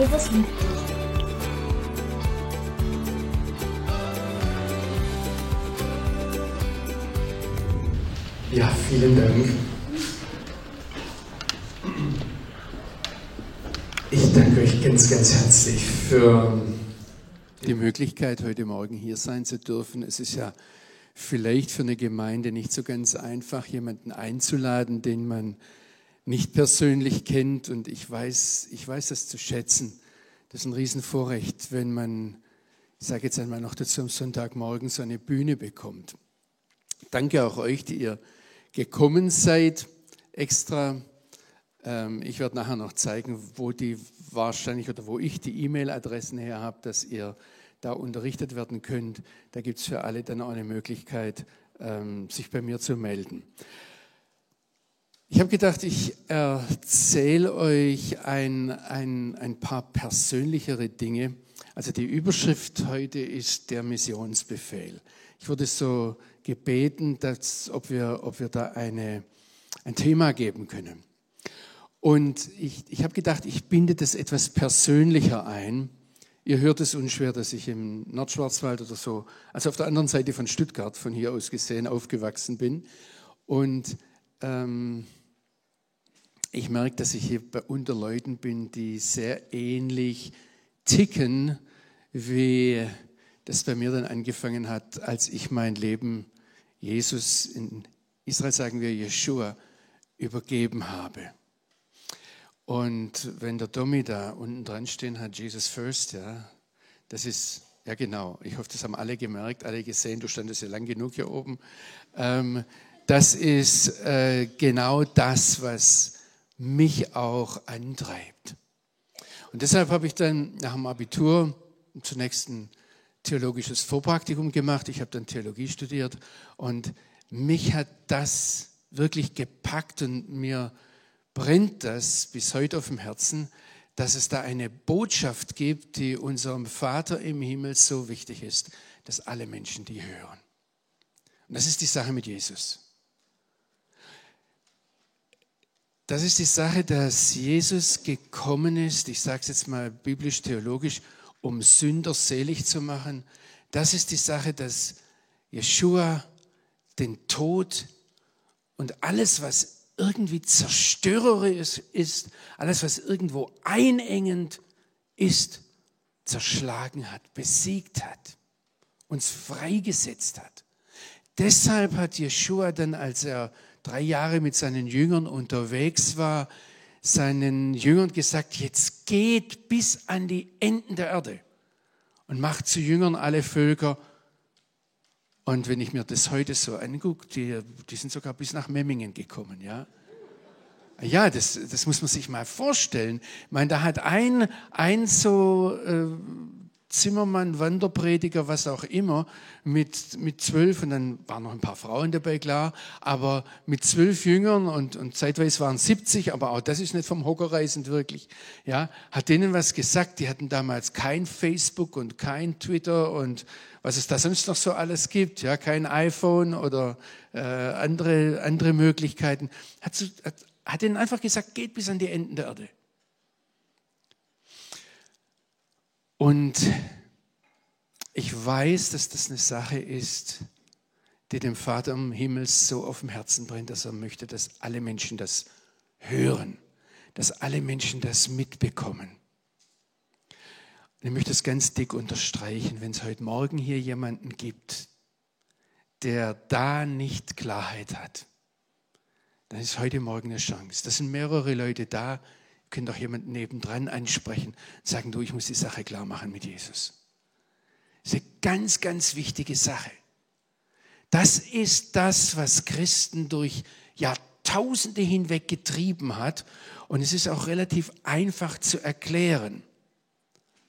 Jesus liebt dich. Ja, vielen Dank. Ich danke euch ganz, ganz herzlich für die Möglichkeit, heute Morgen hier sein zu dürfen. Es ist ja vielleicht für eine Gemeinde nicht so ganz einfach, jemanden einzuladen, den man nicht persönlich kennt. Und ich weiß, ich weiß das zu schätzen. Das ist ein Riesenvorrecht, wenn man, ich sage jetzt einmal noch dazu am Sonntagmorgen, so eine Bühne bekommt. Danke auch euch, die ihr gekommen seid, extra. Ähm, ich werde nachher noch zeigen, wo die wahrscheinlich oder wo ich die E-Mail-Adressen her habe, dass ihr da unterrichtet werden könnt. Da gibt es für alle dann auch eine Möglichkeit, ähm, sich bei mir zu melden. Ich habe gedacht, ich erzähle euch ein, ein, ein paar persönlichere Dinge. Also die Überschrift heute ist der Missionsbefehl. Ich wurde so gebeten, dass, ob, wir, ob wir da eine, ein Thema geben können. Und ich, ich habe gedacht, ich binde das etwas persönlicher ein. Ihr hört es unschwer, dass ich im Nordschwarzwald oder so, also auf der anderen Seite von Stuttgart, von hier aus gesehen, aufgewachsen bin. Und ähm, ich merke, dass ich hier unter Leuten bin, die sehr ähnlich ticken, wie das bei mir dann angefangen hat, als ich mein Leben Jesus, in Israel sagen wir Yeshua, übergeben habe. Und wenn der Domi da unten dran stehen hat, Jesus First, ja, das ist, ja genau, ich hoffe, das haben alle gemerkt, alle gesehen, du standest ja lang genug hier oben. Ähm, das ist äh, genau das, was mich auch antreibt. Und deshalb habe ich dann nach dem Abitur zunächst ein theologisches Vorpraktikum gemacht. Ich habe dann Theologie studiert und mich hat das wirklich gepackt und mir brennt das bis heute auf dem Herzen, dass es da eine Botschaft gibt, die unserem Vater im Himmel so wichtig ist, dass alle Menschen die hören. Und das ist die Sache mit Jesus. Das ist die Sache, dass Jesus gekommen ist, ich sage es jetzt mal biblisch-theologisch, um Sünder selig zu machen. Das ist die Sache, dass Jeshua den Tod und alles, was irgendwie zerstörerisch ist, alles, was irgendwo einengend ist, zerschlagen hat, besiegt hat, uns freigesetzt hat. Deshalb hat Jeshua dann, als er drei Jahre mit seinen Jüngern unterwegs war, seinen Jüngern gesagt, jetzt geht bis an die Enden der Erde und macht zu Jüngern alle Völker. Und wenn ich mir das heute so angucke, die, die sind sogar bis nach Memmingen gekommen, ja. Ja, das, das muss man sich mal vorstellen. Ich meine, da hat ein, ein so äh, Zimmermann, Wanderprediger, was auch immer, mit, mit zwölf, und dann waren noch ein paar Frauen dabei, klar, aber mit zwölf Jüngern und, und zeitweise waren 70, aber auch das ist nicht vom Hocker reisend wirklich, ja, hat denen was gesagt. Die hatten damals kein Facebook und kein Twitter und was es da sonst noch so alles gibt, ja, kein iPhone oder äh, andere, andere Möglichkeiten. Hat, hat, hat denen einfach gesagt, geht bis an die Enden der Erde. Und ich weiß, dass das eine Sache ist, die dem Vater im Himmel so auf dem Herzen brennt, dass er möchte, dass alle Menschen das hören, dass alle Menschen das mitbekommen. Und ich möchte es ganz dick unterstreichen, wenn es heute Morgen hier jemanden gibt, der da nicht Klarheit hat, dann ist heute Morgen eine Chance. Das sind mehrere Leute da, können doch jemanden nebendran ansprechen sagen, du, ich muss die Sache klar machen mit Jesus. Das ist eine ganz, ganz wichtige Sache. Das ist das, was Christen durch Jahrtausende hinweg getrieben hat. Und es ist auch relativ einfach zu erklären.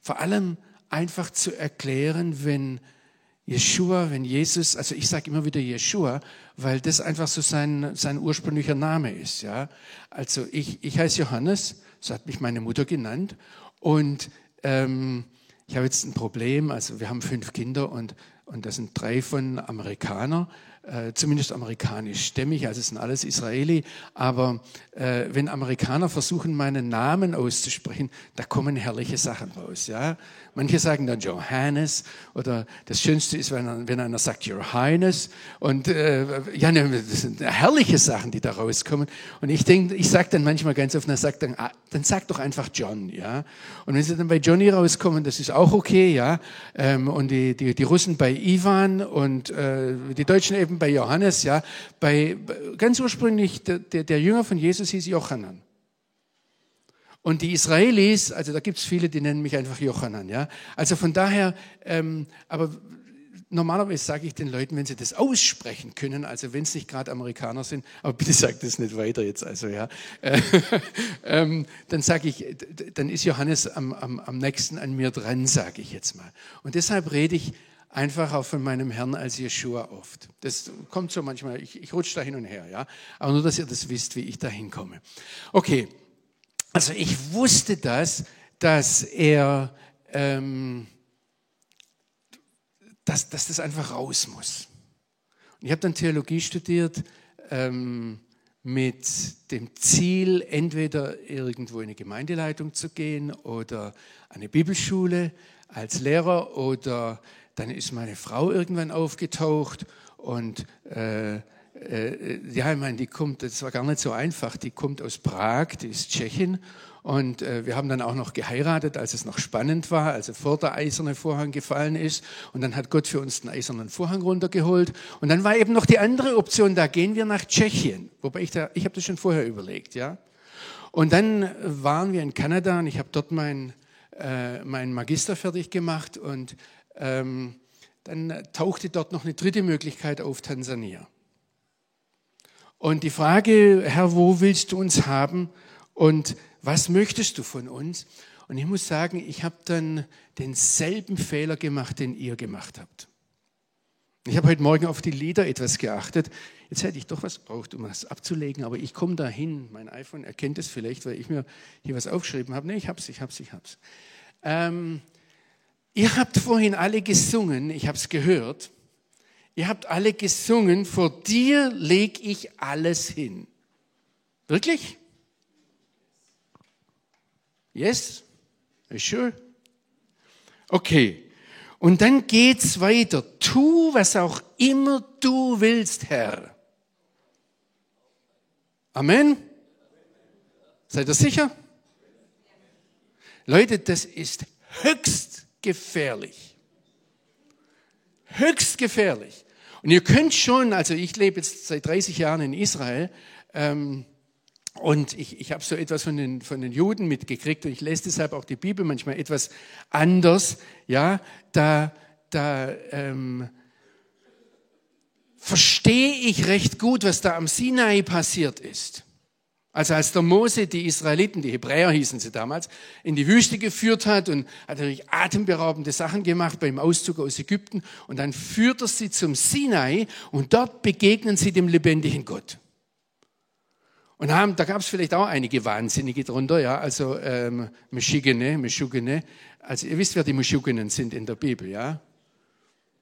Vor allem einfach zu erklären, wenn Jeshua, wenn Jesus, also ich sage immer wieder Jeshua, weil das einfach so sein, sein ursprünglicher Name ist. Ja? Also ich, ich heiße Johannes so hat mich meine Mutter genannt. Und ähm, ich habe jetzt ein Problem, also wir haben fünf Kinder und und das sind drei von Amerikaner, äh, zumindest amerikanischstämmig, also es sind alles Israeli, aber äh, wenn Amerikaner versuchen, meinen Namen auszusprechen, da kommen herrliche Sachen raus. Ja? Manche sagen dann Johannes oder das Schönste ist, wenn, wenn einer sagt Your Highness und äh, ja, ne, das sind herrliche Sachen, die da rauskommen. Und ich denke, ich sage dann manchmal ganz oft, dann sagt dann, ah, dann sag doch einfach John, ja. Und wenn sie dann bei Johnny rauskommen, das ist auch okay, ja. Ähm, und die, die, die Russen bei Ivan und äh, die Deutschen eben bei Johannes, ja. Bei ganz ursprünglich der, der, Jünger von Jesus hieß Jochanan. Und die Israelis, also da gibt es viele, die nennen mich einfach Jochanan. Ja? Also von daher, ähm, aber normalerweise sage ich den Leuten, wenn sie das aussprechen können, also wenn es nicht gerade Amerikaner sind, aber bitte sagt das nicht weiter jetzt, also ja, ähm, dann sage ich, dann ist Johannes am, am, am nächsten an mir dran, sage ich jetzt mal. Und deshalb rede ich einfach auch von meinem Herrn als Jeshua oft. Das kommt so manchmal, ich, ich rutsche da hin und her, ja, aber nur, dass ihr das wisst, wie ich da hinkomme. Okay, also ich wusste das, dass er, ähm, dass, dass das einfach raus muss. Und ich habe dann Theologie studiert ähm, mit dem Ziel, entweder irgendwo in eine Gemeindeleitung zu gehen oder eine Bibelschule als Lehrer oder dann ist meine Frau irgendwann aufgetaucht und äh, äh, ja, ich meine, die kommt, das war gar nicht so einfach, die kommt aus Prag, die ist Tschechin und äh, wir haben dann auch noch geheiratet, als es noch spannend war, also vor der eiserne Vorhang gefallen ist und dann hat Gott für uns den eisernen Vorhang runtergeholt und dann war eben noch die andere Option, da gehen wir nach Tschechien, wobei ich da, ich habe das schon vorher überlegt, ja. Und dann waren wir in Kanada und ich habe dort mein, äh, meinen Magister fertig gemacht und ähm, dann tauchte dort noch eine dritte Möglichkeit auf Tansania. Und die Frage, Herr, wo willst du uns haben und was möchtest du von uns? Und ich muss sagen, ich habe dann denselben Fehler gemacht, den ihr gemacht habt. Ich habe heute Morgen auf die Lieder etwas geachtet. Jetzt hätte ich doch was braucht, um das abzulegen, aber ich komme dahin. Mein iPhone erkennt es vielleicht, weil ich mir hier was aufgeschrieben habe. Nee, ich hab's, ich hab's, ich hab's. Ähm, ihr habt vorhin alle gesungen, ich habe es gehört. Ihr habt alle gesungen, vor dir leg ich alles hin. Wirklich? Yes? You sure? Okay. Und dann geht's weiter. Tu, was auch immer du willst, Herr. Amen? Seid ihr sicher? Leute, das ist höchst gefährlich höchst gefährlich. Und ihr könnt schon, also ich lebe jetzt seit 30 Jahren in Israel ähm, und ich, ich habe so etwas von den, von den Juden mitgekriegt und ich lese deshalb auch die Bibel manchmal etwas anders. Ja, da, da ähm, verstehe ich recht gut, was da am Sinai passiert ist. Also als der Mose die Israeliten, die Hebräer hießen sie damals, in die Wüste geführt hat und hat natürlich atemberaubende Sachen gemacht beim Auszug aus Ägypten und dann führt er sie zum Sinai und dort begegnen sie dem lebendigen Gott. Und haben, da gab es vielleicht auch einige Wahnsinnige drunter, ja, also ähm, Meschugene, Meschugene. Also ihr wisst, wer die Meschugenen sind in der Bibel, ja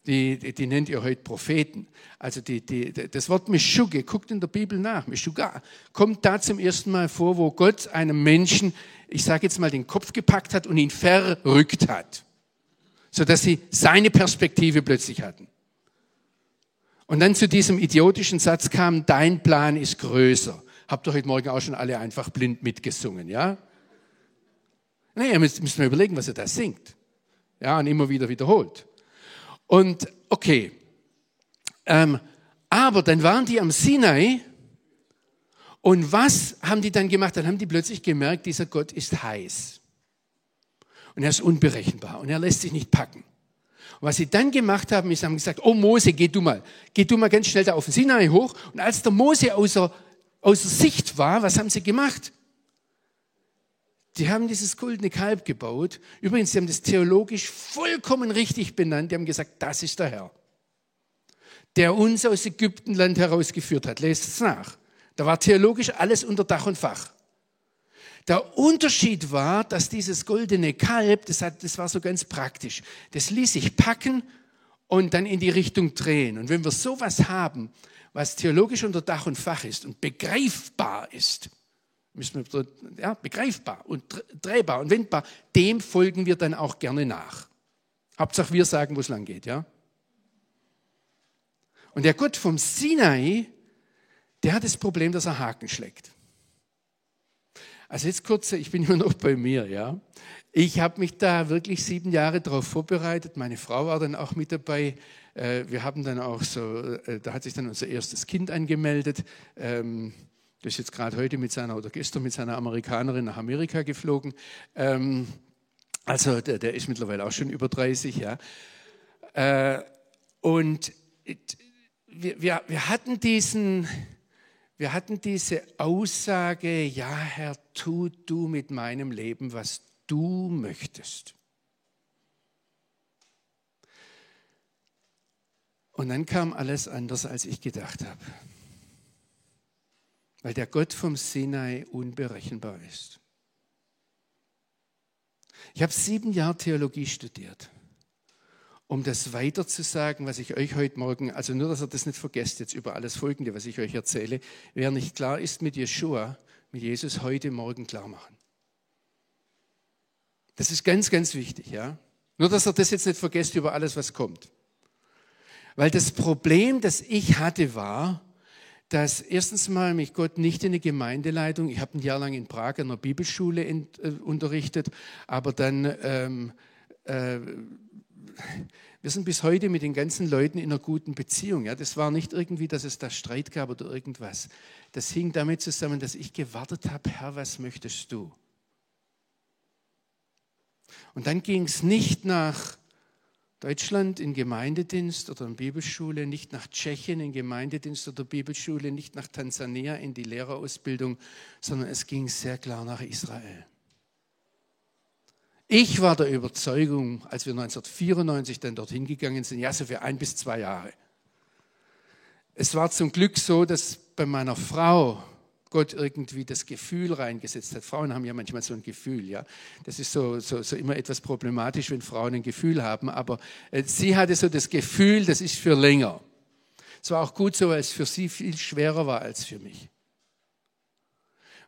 die, die, die, nennt ihr heute Propheten. Also die, die, das Wort Meshuge, guckt in der Bibel nach, Meshuga, kommt da zum ersten Mal vor, wo Gott einem Menschen, ich sage jetzt mal, den Kopf gepackt hat und ihn verrückt hat, sodass sie seine Perspektive plötzlich hatten. Und dann zu diesem idiotischen Satz kam, dein Plan ist größer. Habt ihr heute Morgen auch schon alle einfach blind mitgesungen, ja? Naja, ihr müsst, müsst mal überlegen, was er da singt. Ja, und immer wieder wiederholt. Und okay, ähm, aber dann waren die am Sinai und was haben die dann gemacht? Dann haben die plötzlich gemerkt, dieser Gott ist heiß und er ist unberechenbar und er lässt sich nicht packen. Und was sie dann gemacht haben, ist, haben gesagt, oh Mose, geh du mal, geh du mal ganz schnell da auf den Sinai hoch. Und als der Mose außer, außer Sicht war, was haben sie gemacht? Die haben dieses goldene Kalb gebaut. Übrigens, sie haben das theologisch vollkommen richtig benannt. Die haben gesagt, das ist der Herr, der uns aus Ägyptenland herausgeführt hat. Lest es nach. Da war theologisch alles unter Dach und Fach. Der Unterschied war, dass dieses goldene Kalb, das, hat, das war so ganz praktisch, das ließ sich packen und dann in die Richtung drehen. Und wenn wir sowas haben, was theologisch unter Dach und Fach ist und begreifbar ist, müssen wir, ja, begreifbar und drehbar und wendbar, dem folgen wir dann auch gerne nach. Hauptsache wir sagen, wo es lang geht, ja? Und der Gott vom Sinai, der hat das Problem, dass er Haken schlägt. Also jetzt kurz, ich bin immer noch bei mir, ja. Ich habe mich da wirklich sieben Jahre darauf vorbereitet. Meine Frau war dann auch mit dabei. Äh, wir haben dann auch so, äh, da hat sich dann unser erstes Kind angemeldet. Das ist jetzt gerade heute mit seiner oder gestern mit seiner Amerikanerin nach Amerika geflogen. Ähm, also der, der ist mittlerweile auch schon über 30, ja. Äh, und wir, wir, wir hatten diesen, wir hatten diese Aussage, ja Herr, tu du mit meinem Leben, was du möchtest. Und dann kam alles anders, als ich gedacht habe. Weil der Gott vom Sinai unberechenbar ist. Ich habe sieben Jahre Theologie studiert um das weiter zu sagen, was ich euch heute Morgen, also nur, dass ihr das nicht vergesst jetzt über alles Folgende, was ich euch erzähle, wer nicht klar ist mit Jeshua, mit Jesus heute Morgen klar machen. Das ist ganz, ganz wichtig, ja. Nur, dass ihr das jetzt nicht vergesst über alles, was kommt. Weil das Problem, das ich hatte, war, dass erstens mal mich Gott nicht in eine Gemeindeleitung, ich habe ein Jahr lang in Prag in einer Bibelschule in, äh, unterrichtet, aber dann ähm, äh, wir sind bis heute mit den ganzen Leuten in einer guten Beziehung. Ja, das war nicht irgendwie, dass es da Streit gab oder irgendwas. Das hing damit zusammen, dass ich gewartet habe, Herr, was möchtest du? Und dann ging es nicht nach Deutschland in Gemeindedienst oder in Bibelschule, nicht nach Tschechien in Gemeindedienst oder Bibelschule, nicht nach Tansania in die Lehrerausbildung, sondern es ging sehr klar nach Israel. Ich war der Überzeugung, als wir 1994 dann dorthin gegangen sind, ja, so für ein bis zwei Jahre. Es war zum Glück so, dass bei meiner Frau Gott irgendwie das Gefühl reingesetzt hat. Frauen haben ja manchmal so ein Gefühl, ja. Das ist so, so, so immer etwas problematisch, wenn Frauen ein Gefühl haben. Aber äh, sie hatte so das Gefühl, das ist für länger. Es war auch gut so, weil es für sie viel schwerer war als für mich.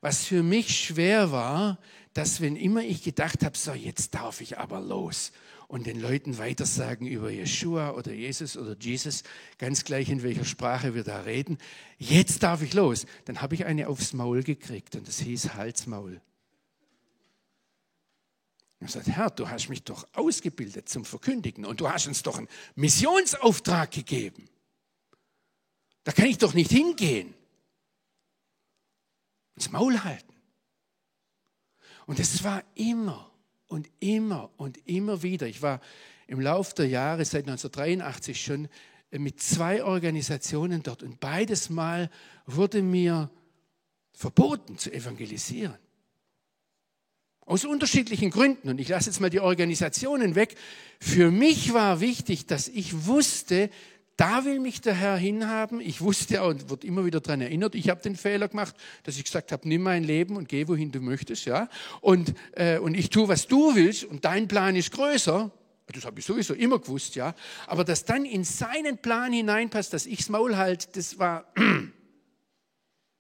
Was für mich schwer war, dass wenn immer ich gedacht habe, so jetzt darf ich aber los und den Leuten weitersagen über Yeshua oder Jesus oder Jesus, ganz gleich in welcher Sprache wir da reden, jetzt darf ich los, dann habe ich eine aufs Maul gekriegt und das hieß Halsmaul. Habe gesagt, Herr, du hast mich doch ausgebildet zum Verkündigen und du hast uns doch einen Missionsauftrag gegeben. Da kann ich doch nicht hingehen. Ins Maul halten. Und es war immer und immer und immer wieder. Ich war im Laufe der Jahre, seit 1983 schon, äh, mit zwei Organisationen dort. Und beides Mal wurde mir verboten zu evangelisieren. Aus unterschiedlichen Gründen. Und ich lasse jetzt mal die Organisationen weg. Für mich war wichtig, dass ich wusste, da will mich der Herr hinhaben. Ich wusste und wird immer wieder daran erinnert, ich habe den Fehler gemacht, dass ich gesagt habe, nimm mein Leben und geh, wohin du möchtest. Ja? Und, äh, und ich tue, was du willst und dein Plan ist größer. Das habe ich sowieso immer gewusst, ja. Aber dass dann in seinen Plan hineinpasst, dass ichs Maul halte, das war...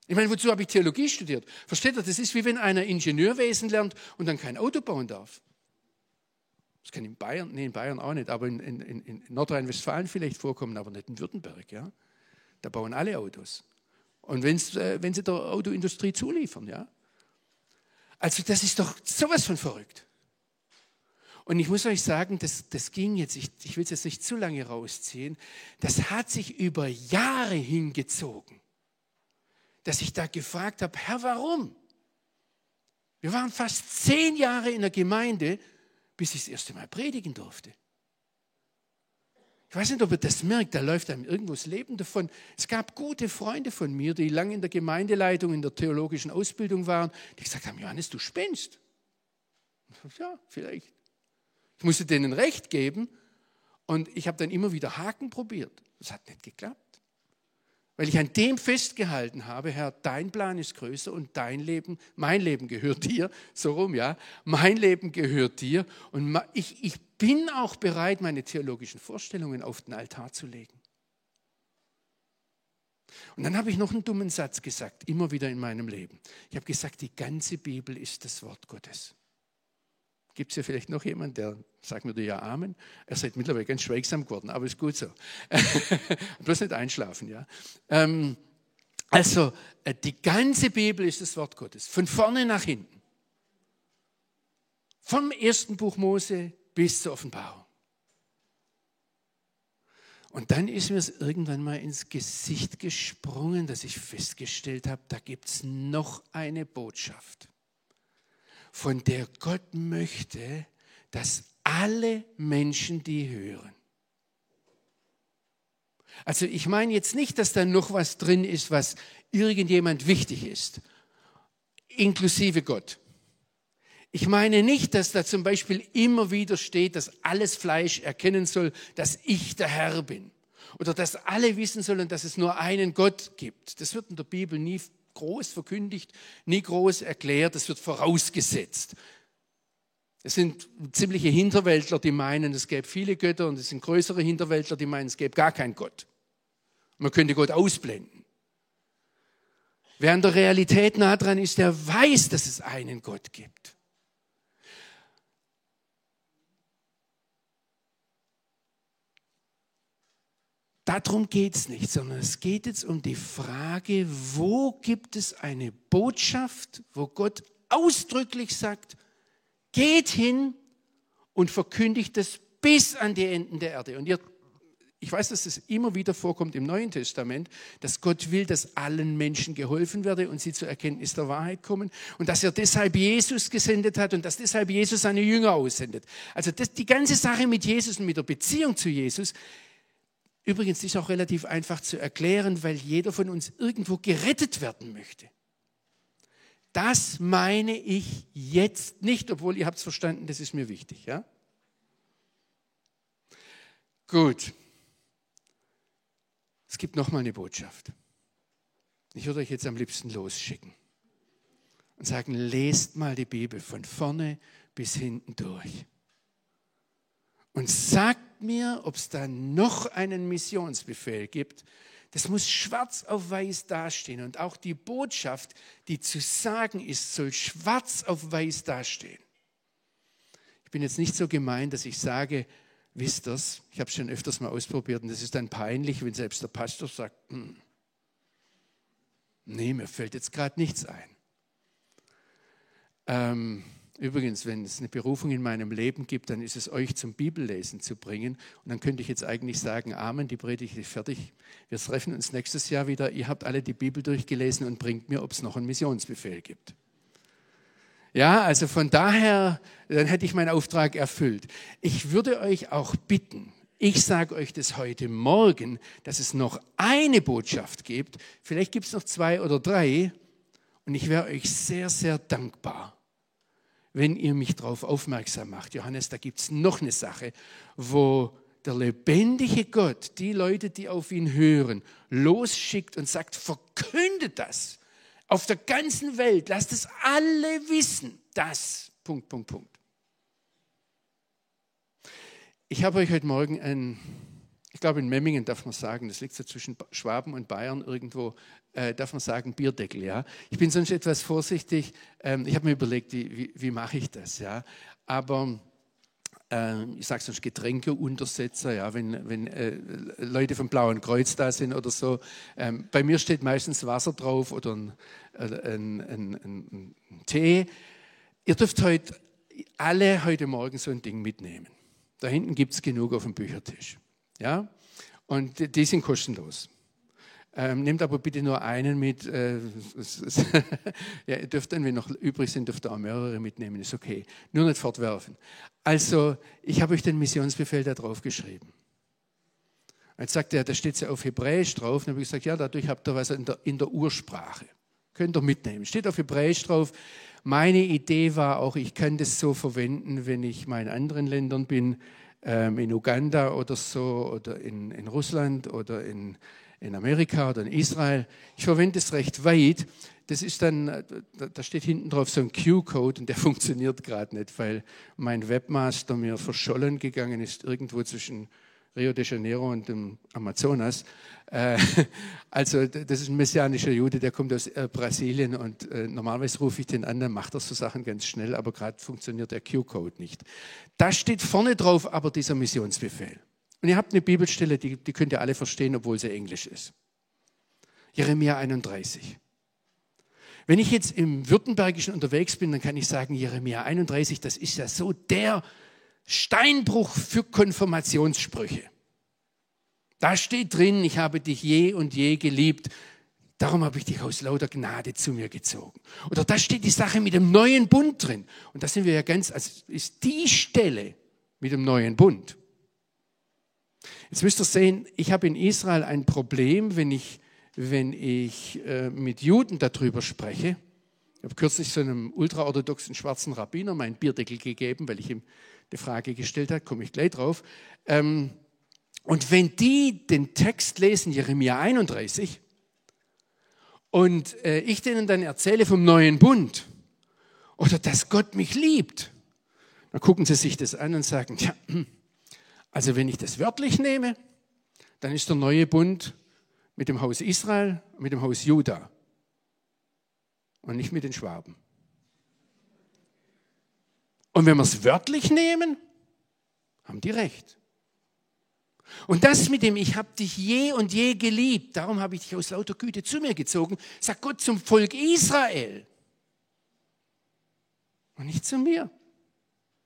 Ich meine, wozu habe ich Theologie studiert? Versteht ihr, das ist wie wenn einer Ingenieurwesen lernt und dann kein Auto bauen darf. Das kann in Bayern, nee, in Bayern auch nicht, aber in, in, in Nordrhein-Westfalen vielleicht vorkommen, aber nicht in Württemberg. Ja? Da bauen alle Autos. Und wenn's, äh, wenn sie der Autoindustrie zuliefern, ja. Also das ist doch sowas von verrückt. Und ich muss euch sagen, das, das ging jetzt, ich, ich will es jetzt nicht zu lange rausziehen, das hat sich über Jahre hingezogen, dass ich da gefragt habe, Herr, warum? Wir waren fast zehn Jahre in der Gemeinde bis ich das erste Mal predigen durfte. Ich weiß nicht, ob ihr das merkt, da läuft einem irgendwo das Leben davon. Es gab gute Freunde von mir, die lange in der Gemeindeleitung, in der theologischen Ausbildung waren, die gesagt haben, Johannes, du spinnst. Ja, vielleicht. Ich musste denen recht geben und ich habe dann immer wieder Haken probiert. Das hat nicht geklappt. Weil ich an dem festgehalten habe, Herr, dein Plan ist größer und dein Leben, mein Leben gehört dir, so rum, ja, mein Leben gehört dir und ich, ich bin auch bereit, meine theologischen Vorstellungen auf den Altar zu legen. Und dann habe ich noch einen dummen Satz gesagt, immer wieder in meinem Leben. Ich habe gesagt, die ganze Bibel ist das Wort Gottes. Gibt es ja vielleicht noch jemanden, der sagt mir ja Amen? Er seid mittlerweile ganz schweigsam geworden, aber ist gut so. Bloß nicht einschlafen, ja. Ähm, also, äh, die ganze Bibel ist das Wort Gottes, von vorne nach hinten. Vom ersten Buch Mose bis zur Offenbarung. Und dann ist mir es irgendwann mal ins Gesicht gesprungen, dass ich festgestellt habe, da gibt es noch eine Botschaft, von der Gott möchte, dass alle Menschen die hören. Also ich meine jetzt nicht, dass da noch was drin ist, was irgendjemand wichtig ist, inklusive Gott. Ich meine nicht, dass da zum Beispiel immer wieder steht, dass alles Fleisch erkennen soll, dass ich der Herr bin. Oder dass alle wissen sollen, dass es nur einen Gott gibt. Das wird in der Bibel nie groß verkündigt, nie groß erklärt, das wird vorausgesetzt. Es sind ziemliche Hinterwäldler, die meinen, es gäbe viele Götter und es sind größere Hinterwäldler, die meinen, es gäbe gar keinen Gott. Man könnte Gott ausblenden. Wer an der Realität nah dran ist, der weiß, dass es einen Gott gibt. Darum geht es nicht, sondern es geht jetzt um die Frage, wo gibt es eine Botschaft, wo Gott ausdrücklich sagt, geht hin und verkündigt es bis an die Enden der Erde. Und ihr, ich weiß, dass es immer wieder vorkommt im Neuen Testament, dass Gott will, dass allen Menschen geholfen werde und sie zur Erkenntnis der Wahrheit kommen und dass er deshalb Jesus gesendet hat und dass deshalb Jesus seine Jünger aussendet. Also das, die ganze Sache mit Jesus und mit der Beziehung zu Jesus Übrigens ist auch relativ einfach zu erklären, weil jeder von uns irgendwo gerettet werden möchte. Das meine ich jetzt nicht, obwohl ihr habt es verstanden, das ist mir wichtig. Ja? Gut. Es gibt noch mal eine Botschaft. Ich würde euch jetzt am liebsten losschicken und sagen, lest mal die Bibel von vorne bis hinten durch und sagt mir, ob es da noch einen Missionsbefehl gibt. Das muss schwarz auf weiß dastehen. Und auch die Botschaft, die zu sagen ist, soll schwarz auf weiß dastehen. Ich bin jetzt nicht so gemein, dass ich sage, wisst das, ich habe es schon öfters mal ausprobiert und das ist dann peinlich, wenn selbst der Pastor sagt, hm, nee, mir fällt jetzt gerade nichts ein. Ähm, Übrigens, wenn es eine Berufung in meinem Leben gibt, dann ist es euch zum Bibellesen zu bringen. Und dann könnte ich jetzt eigentlich sagen, Amen, die Predigt ist fertig. Wir treffen uns nächstes Jahr wieder. Ihr habt alle die Bibel durchgelesen und bringt mir, ob es noch einen Missionsbefehl gibt. Ja, also von daher, dann hätte ich meinen Auftrag erfüllt. Ich würde euch auch bitten, ich sage euch das heute Morgen, dass es noch eine Botschaft gibt. Vielleicht gibt es noch zwei oder drei. Und ich wäre euch sehr, sehr dankbar wenn ihr mich darauf aufmerksam macht. Johannes, da gibt es noch eine Sache, wo der lebendige Gott die Leute, die auf ihn hören, losschickt und sagt, verkündet das auf der ganzen Welt, lasst es alle wissen, das, Punkt, Punkt, Punkt. Ich habe euch heute Morgen ein ich glaube, in Memmingen darf man sagen, das liegt so zwischen Schwaben und Bayern irgendwo, äh, darf man sagen, Bierdeckel. Ja? Ich bin sonst etwas vorsichtig. Ähm, ich habe mir überlegt, wie, wie, wie mache ich das? Ja? Aber äh, ich sage sonst Getränkeuntersetzer, ja, wenn, wenn äh, Leute vom Blauen Kreuz da sind oder so. Ähm, bei mir steht meistens Wasser drauf oder ein, äh, ein, ein, ein Tee. Ihr dürft heute alle heute Morgen so ein Ding mitnehmen. Da hinten gibt es genug auf dem Büchertisch. Ja? Und die sind kostenlos. Ähm, nehmt aber bitte nur einen mit. Äh, ja, ihr dürft dann, wenn noch übrig sind, dürft ihr auch mehrere mitnehmen, ist okay. Nur nicht fortwerfen. Also, ich habe euch den Missionsbefehl da drauf geschrieben. Jetzt sagt er, da steht ja auf Hebräisch drauf. Dann habe ich gesagt, ja, dadurch habt ihr was in der, in der Ursprache. Könnt ihr mitnehmen. Steht auf Hebräisch drauf. Meine Idee war auch, ich kann das so verwenden, wenn ich mal in anderen Ländern bin ähm, in Uganda oder so oder in, in Russland oder in, in Amerika oder in Israel. Ich verwende es recht weit. Das ist dann, da steht hinten drauf so ein Q-Code und der funktioniert gerade nicht, weil mein Webmaster mir verschollen gegangen ist, irgendwo zwischen Rio de Janeiro und dem Amazonas. Äh, also das ist ein messianischer Jude, der kommt aus äh, Brasilien und äh, normalerweise rufe ich den an, dann macht er so Sachen ganz schnell, aber gerade funktioniert der Q-Code nicht. Da steht vorne drauf aber dieser Missionsbefehl. Und ihr habt eine Bibelstelle, die, die könnt ihr alle verstehen, obwohl sie englisch ist. Jeremia 31. Wenn ich jetzt im Württembergischen unterwegs bin, dann kann ich sagen, Jeremia 31, das ist ja so der Steinbruch für Konfirmationssprüche. Da steht drin, ich habe dich je und je geliebt. Darum habe ich dich aus lauter Gnade zu mir gezogen. Oder da steht die Sache mit dem neuen Bund drin. Und da sind wir ja ganz, also ist die Stelle mit dem neuen Bund. Jetzt müsst ihr sehen, ich habe in Israel ein Problem, wenn ich, wenn ich äh, mit Juden darüber spreche. Ich habe kürzlich so einem ultraorthodoxen schwarzen Rabbiner meinen Bierdeckel gegeben, weil ich ihm eine Frage gestellt habe, komme ich gleich drauf. Ähm, und wenn die den Text lesen, Jeremia 31, und äh, ich denen dann erzähle vom neuen Bund oder dass Gott mich liebt, dann gucken sie sich das an und sagen, ja, also wenn ich das wörtlich nehme, dann ist der neue Bund mit dem Haus Israel, mit dem Haus Juda und nicht mit den Schwaben. Und wenn wir es wörtlich nehmen, haben die recht. Und das mit dem, ich habe dich je und je geliebt, darum habe ich dich aus lauter Güte zu mir gezogen, sagt Gott zum Volk Israel und nicht zu mir.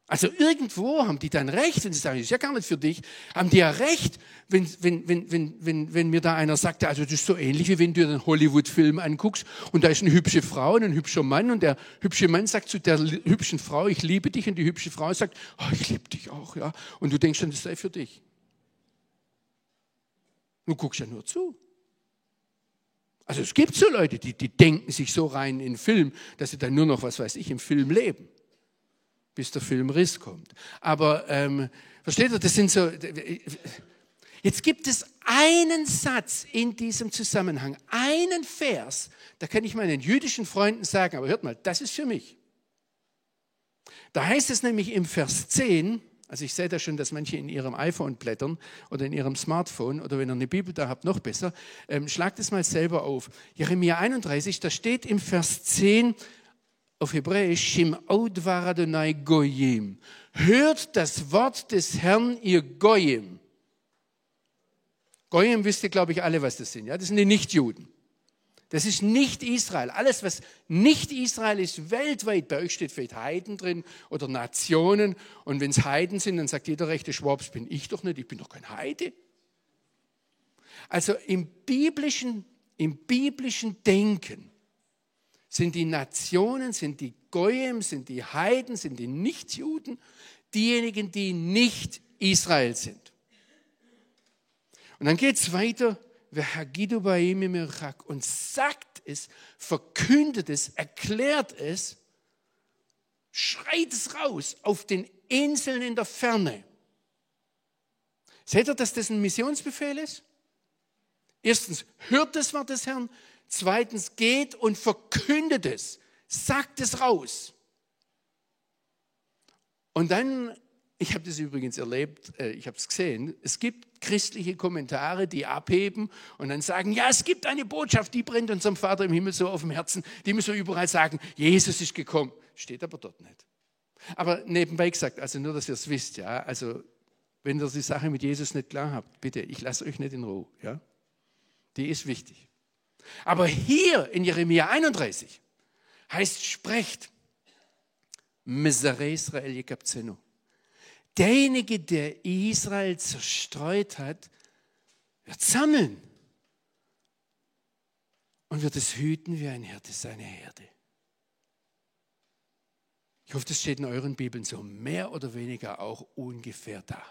Also irgendwo haben die dann recht, wenn sie sagen, das ist ja gar nicht für dich, haben die ja recht, wenn, wenn, wenn, wenn, wenn, wenn mir da einer sagt, also das ist so ähnlich, wie wenn du einen Hollywood-Film anguckst und da ist eine hübsche Frau und ein hübscher Mann und der hübsche Mann sagt zu der hübschen Frau, ich liebe dich und die hübsche Frau sagt, oh, ich liebe dich auch, ja. Und du denkst dann, das sei für dich. Du guckst ja nur zu. Also es gibt so Leute, die, die denken sich so rein in Film, dass sie dann nur noch, was weiß ich, im Film leben bis der Film Riss kommt. Aber ähm, versteht ihr, das sind so. Jetzt gibt es einen Satz in diesem Zusammenhang, einen Vers, da kann ich meinen jüdischen Freunden sagen, aber hört mal, das ist für mich. Da heißt es nämlich im Vers 10, also ich sehe da schon, dass manche in ihrem iPhone blättern oder in ihrem Smartphone oder wenn ihr eine Bibel da habt, noch besser. Ähm, schlagt es mal selber auf. Jeremia 31, da steht im Vers 10, auf Hebräisch Shim Odvar Adonai Goyim. Hört das Wort des Herrn, ihr Goyim. Goyim wisst ihr, glaube ich, alle, was das sind. Ja? Das sind die Nichtjuden. Das ist nicht Israel. Alles, was nicht Israel ist, weltweit. Bei euch steht vielleicht Heiden drin oder Nationen. Und wenn es Heiden sind, dann sagt jeder rechte Schwabs, bin ich doch nicht, ich bin doch kein Heide. Also im biblischen, im biblischen Denken sind die Nationen, sind die Goyim, sind die Heiden, sind die Nichtjuden, diejenigen, die nicht Israel sind. Und dann geht es weiter, und sagt es, verkündet es, erklärt es, schreit es raus auf den Inseln in der Ferne. Seht ihr, dass das ein Missionsbefehl ist? Erstens, hört das Wort des Herrn. Zweitens, geht und verkündet es, sagt es raus. Und dann, ich habe das übrigens erlebt, äh, ich habe es gesehen, es gibt christliche Kommentare, die abheben und dann sagen, ja, es gibt eine Botschaft, die brennt unserem Vater im Himmel so auf dem Herzen, die müssen wir überall sagen, Jesus ist gekommen. Steht aber dort nicht. Aber nebenbei gesagt, also nur, dass ihr es wisst, ja, also wenn ihr die Sache mit Jesus nicht klar habt, bitte, ich lasse euch nicht in Ruhe, ja. Die ist wichtig. Aber hier in Jeremia 31 heißt, sprecht, Mesare Israel Yekabzeno. Derjenige, der Israel zerstreut hat, wird sammeln und wird es hüten wie ein Hirte seine Herde. Ich hoffe, das steht in euren Bibeln so mehr oder weniger auch ungefähr da.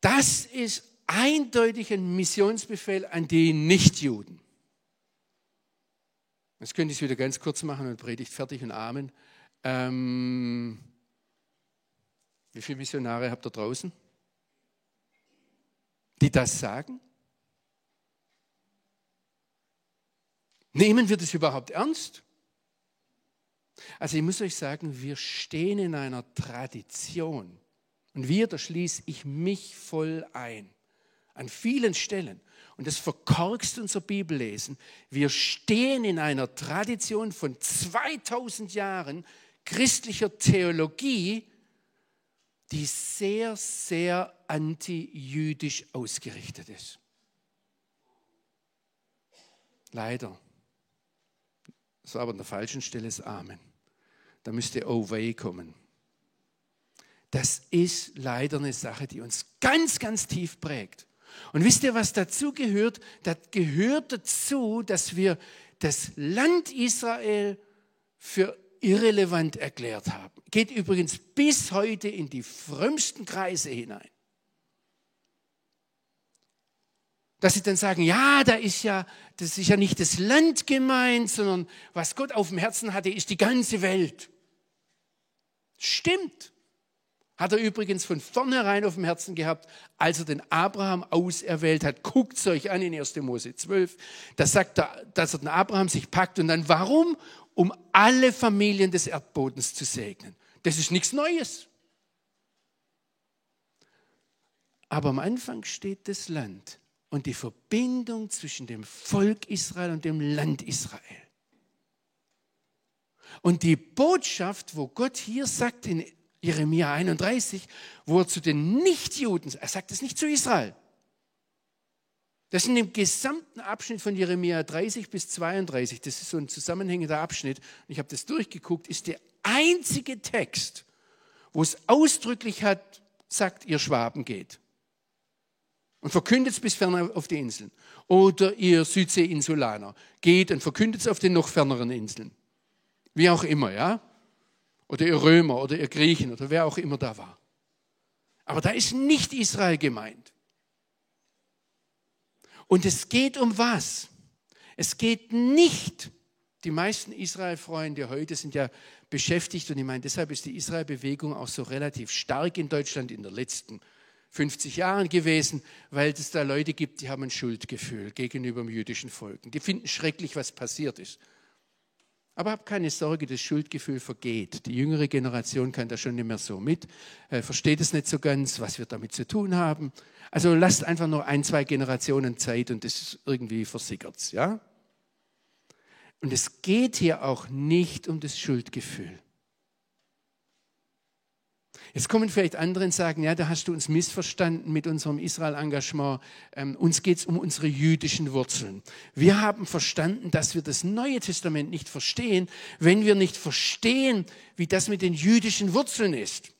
Das ist eindeutig ein Missionsbefehl an die Nichtjuden. Jetzt könnte ich es wieder ganz kurz machen und predigt fertig und Amen. Ähm, wie viele Missionare habt ihr draußen? die das sagen? Nehmen wir das überhaupt ernst? Also ich muss euch sagen, wir stehen in einer Tradition. Und wir, da schließe ich mich voll ein. An vielen Stellen. Und das verkorkst unser Bibellesen. Wir stehen in einer Tradition von 2000 Jahren christlicher Theologie, die sehr, sehr anti-jüdisch ausgerichtet ist. Leider. Das aber an der falschen Stelle ist Amen. Da müsste Away kommen. Das ist leider eine Sache, die uns ganz, ganz tief prägt. Und wisst ihr, was dazu gehört? Das gehört dazu, dass wir das Land Israel für irrelevant erklärt haben. Geht übrigens bis heute in die frömmsten Kreise hinein. Dass sie dann sagen, ja, da ist ja, das ist ja nicht das Land gemeint, sondern was Gott auf dem Herzen hatte, ist die ganze Welt. Stimmt. Hat er übrigens von vornherein auf dem Herzen gehabt, als er den Abraham auserwählt hat. Guckt es euch an in 1. Mose 12. Da sagt er, dass er den Abraham sich packt und dann warum? Um alle Familien des Erdbodens zu segnen. Das ist nichts Neues. Aber am Anfang steht das Land und die Verbindung zwischen dem Volk Israel und dem Land Israel. Und die Botschaft, wo Gott hier sagt in Jeremia 31, wo er zu den Nichtjuden, er sagt es nicht zu Israel. Das ist in dem gesamten Abschnitt von Jeremia 30 bis 32, das ist so ein zusammenhängender Abschnitt, ich habe das durchgeguckt, ist der einzige Text, wo es ausdrücklich hat, sagt, ihr Schwaben geht und verkündet es bis ferner auf die Inseln. Oder ihr Südseeinsulaner, geht und verkündet es auf den noch ferneren Inseln. Wie auch immer, ja? Oder ihr Römer oder ihr Griechen oder wer auch immer da war. Aber da ist nicht Israel gemeint. Und es geht um was? Es geht nicht, die meisten Israel-Freunde heute sind ja beschäftigt und ich meine, deshalb ist die Israel-Bewegung auch so relativ stark in Deutschland in der letzten 50 Jahren gewesen, weil es da Leute gibt, die haben ein Schuldgefühl gegenüber dem jüdischen Volk. Die finden schrecklich, was passiert ist. Aber habt keine Sorge, das Schuldgefühl vergeht. Die jüngere Generation kann da schon nicht mehr so mit, äh, versteht es nicht so ganz, was wir damit zu tun haben. Also lasst einfach nur ein, zwei Generationen Zeit und das ist irgendwie versickert, ja? Und es geht hier auch nicht um das Schuldgefühl. Jetzt kommen vielleicht andere und sagen, ja, da hast du uns missverstanden mit unserem Israel-Engagement. Ähm, uns geht es um unsere jüdischen Wurzeln. Wir haben verstanden, dass wir das Neue Testament nicht verstehen, wenn wir nicht verstehen, wie das mit den jüdischen Wurzeln ist.